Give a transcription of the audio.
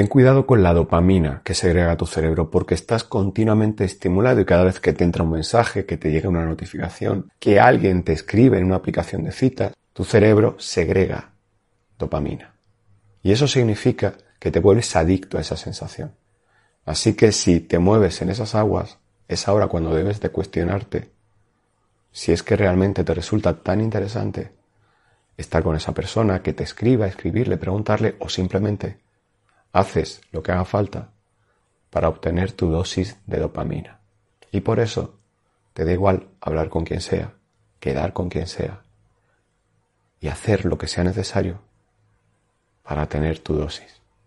Ten cuidado con la dopamina que segrega tu cerebro porque estás continuamente estimulado y cada vez que te entra un mensaje, que te llega una notificación, que alguien te escribe en una aplicación de citas, tu cerebro segrega dopamina. Y eso significa que te vuelves adicto a esa sensación. Así que si te mueves en esas aguas, es ahora cuando debes de cuestionarte si es que realmente te resulta tan interesante estar con esa persona, que te escriba, escribirle, preguntarle o simplemente haces lo que haga falta para obtener tu dosis de dopamina. Y por eso te da igual hablar con quien sea, quedar con quien sea y hacer lo que sea necesario para tener tu dosis.